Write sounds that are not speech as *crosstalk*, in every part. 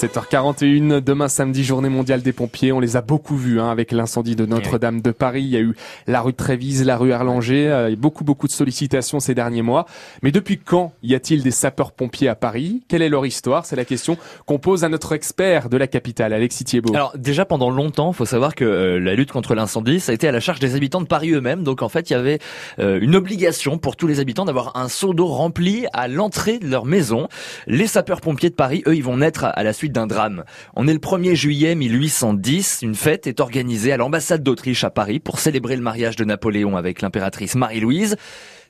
7h41, demain samedi, journée mondiale des pompiers. On les a beaucoup vus hein, avec l'incendie de Notre-Dame de Paris. Il y a eu la rue de Trévise, la rue Erlanger, euh, beaucoup beaucoup de sollicitations ces derniers mois. Mais depuis quand y a-t-il des sapeurs-pompiers à Paris? Quelle est leur histoire? C'est la question qu'on pose à notre expert de la capitale, Alexis Thiebaud. Alors déjà pendant longtemps, faut savoir que euh, la lutte contre l'incendie, ça a été à la charge des habitants de Paris eux-mêmes. Donc en fait, il y avait euh, une obligation pour tous les habitants d'avoir un seau d'eau rempli à l'entrée de leur maison. Les sapeurs-pompiers de Paris, eux, ils vont naître à la suite d'un drame. On est le 1er juillet 1810, une fête est organisée à l'ambassade d'Autriche à Paris pour célébrer le mariage de Napoléon avec l'impératrice Marie-Louise.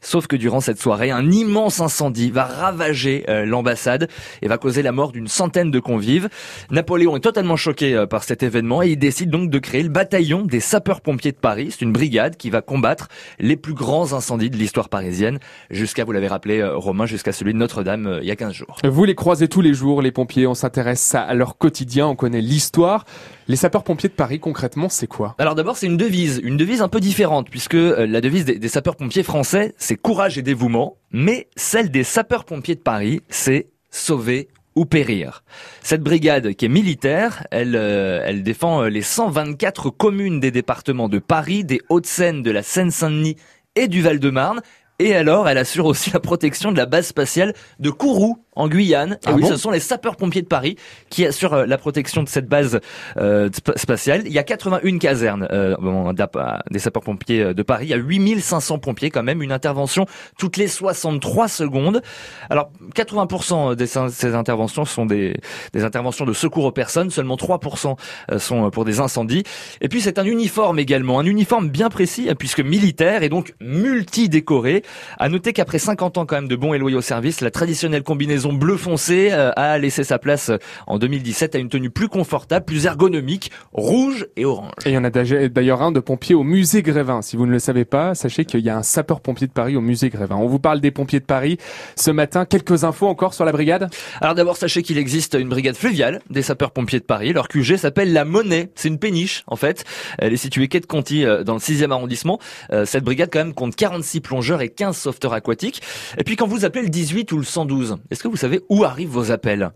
Sauf que durant cette soirée, un immense incendie va ravager euh, l'ambassade et va causer la mort d'une centaine de convives. Napoléon est totalement choqué euh, par cet événement et il décide donc de créer le bataillon des sapeurs-pompiers de Paris. C'est une brigade qui va combattre les plus grands incendies de l'histoire parisienne, jusqu'à, vous l'avez rappelé, euh, Romain, jusqu'à celui de Notre-Dame il y a 15 jours. Vous les croisez tous les jours, les pompiers, on s'intéresse à leur quotidien, on connaît l'histoire. Les sapeurs-pompiers de Paris, concrètement, c'est quoi? Alors d'abord, c'est une devise, une devise un peu différente, puisque la devise des, sapeurs-pompiers français, c'est courage et dévouement, mais celle des sapeurs-pompiers de Paris, c'est sauver ou périr. Cette brigade qui est militaire, elle, euh, elle défend les 124 communes des départements de Paris, des Hauts-de-Seine, de la Seine-Saint-Denis et du Val-de-Marne. Et alors, elle assure aussi la protection de la base spatiale de Kourou, en Guyane. Ah et oui, bon ce sont les sapeurs-pompiers de Paris qui assurent euh, la protection de cette base euh, sp- spatiale. Il y a 81 casernes euh, bon, euh, des sapeurs-pompiers de Paris. Il y a 8500 pompiers quand même. Une intervention toutes les 63 secondes. Alors, 80% de ces interventions sont des, des interventions de secours aux personnes. Seulement 3% euh, sont pour des incendies. Et puis, c'est un uniforme également. Un uniforme bien précis, hein, puisque militaire et donc multi-décoré. À noter qu'après 50 ans quand même de bons et loyaux services, la traditionnelle combinaison bleu foncé euh, a laissé sa place euh, en 2017 à une tenue plus confortable, plus ergonomique, rouge et orange. Et il y en a d'ailleurs- un de pompiers au musée Grévin. Si vous ne le savez pas, sachez qu'il y a un sapeur-pompier de Paris au musée Grévin. On vous parle des pompiers de Paris. Ce matin, quelques infos encore sur la brigade? Alors d'abord, sachez qu'il existe une brigade fluviale des sapeurs-pompiers de Paris. Leur QG s'appelle la Monnaie. C'est une péniche, en fait. Elle est située quai de Conti, euh, dans le 6e arrondissement. Cette brigade, quand même, compte 46 plongeurs et 15 sauveteurs aquatiques. Et puis, quand vous appelez le 18 ou le 112, est-ce que vous savez où arrivent vos appels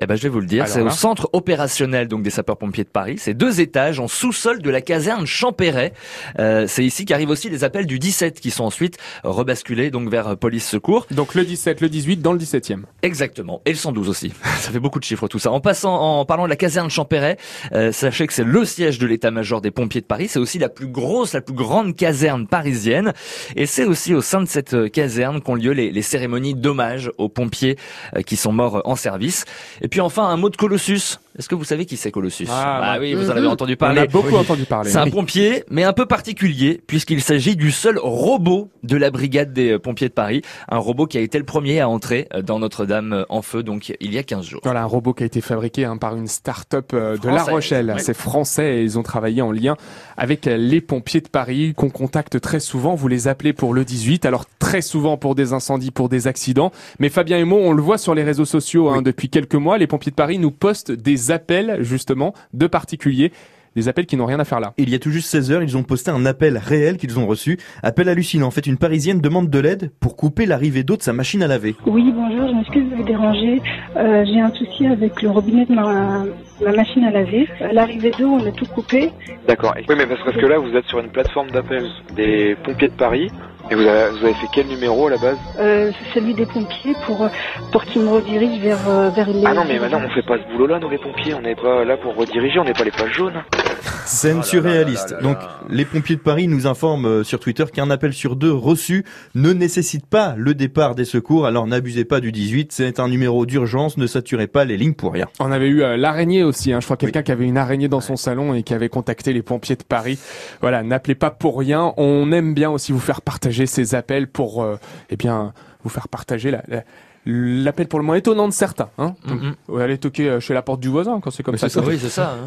Eh ben, je vais vous le dire. C'est au centre opérationnel, donc, des sapeurs-pompiers de Paris. C'est deux étages en sous-sol de la caserne Champéret. Euh, c'est ici qu'arrivent aussi les appels du 17 qui sont ensuite rebasculés, donc, vers euh, police secours. Donc le 17, le 18 dans le 17e. Exactement. Et le 112 aussi. *laughs* Ça fait beaucoup de chiffres tout ça. En passant, en parlant de la caserne Champéret, euh, sachez que c'est le siège de l'état-major des pompiers de Paris. C'est aussi la plus grosse, la plus grande caserne parisienne. Et c'est aussi au sein de cette euh, caserne qu'ont lieu les, les cérémonies d'hommage aux pompiers qui sont morts euh, en service. Et puis enfin, un mot de Colossus. Est-ce que vous savez qui c'est Colossus Ah, Bah bah, oui, vous en avez entendu On parler. a beaucoup entendu parler. C'est un pompier, mais un peu particulier, puisqu'il s'agit du seul robot de la brigade des euh, pompiers de Paris. Un robot qui a été le premier à entrer euh, dans Notre-Dame euh, en feu, donc il y a 15 jours. Voilà, un robot qui a été fabriqué hein, par une start-up euh, de La Rochelle. oui. C'est français et ils ont travaillé en lien avec euh, les pompiers de Paris qu'on contacte très souvent. Vous les appelez pour le 18, alors très souvent pour des incendies, pour des accidents. Mais Fabien et moi, on le voit sur les réseaux sociaux hein, depuis quelques mois. Les pompiers de Paris nous postent des appels justement de particuliers. Des appels qui n'ont rien à faire là. Il y a tout juste 16 heures, ils ont posté un appel réel qu'ils ont reçu. Appel hallucinant. En fait, une Parisienne demande de l'aide pour couper l'arrivée d'eau de sa machine à laver. Oui, bonjour, je m'excuse de vous déranger. Euh, J'ai un souci avec le robinet de ma, ma machine à laver. À l'arrivée d'eau, on a tout coupé. D'accord. Oui, mais parce parce que là, vous êtes sur une plateforme d'appel des pompiers de Paris. Et vous avez, vous avez fait quel numéro à la base Euh, C'est celui des pompiers pour, pour qu'ils me redirigent vers, euh, vers les... Ah non, mais maintenant, on fait pas ce boulot-là, nous les pompiers. On n'est pas là pour rediriger, on n'est pas les pages jaunes. *laughs* Scène surréaliste. Donc, les pompiers de Paris nous informent euh, sur Twitter qu'un appel sur deux reçu ne nécessite pas le départ des secours. Alors, n'abusez pas du 18. C'est un numéro d'urgence. Ne saturez pas les lignes pour rien. On avait eu euh, l'araignée aussi. Hein. Je crois quelqu'un qui avait une araignée dans son salon et qui avait contacté les pompiers de Paris. Voilà, n'appelez pas pour rien. On aime bien aussi vous faire partager ces appels pour, euh, eh bien, vous faire partager la- la- l'appel pour le moins étonnant de certains. Hein. Mhm. Allez toquer euh, chez la porte du voisin quand c'est comme ça. *laughs* Oui, c'est ça. hein.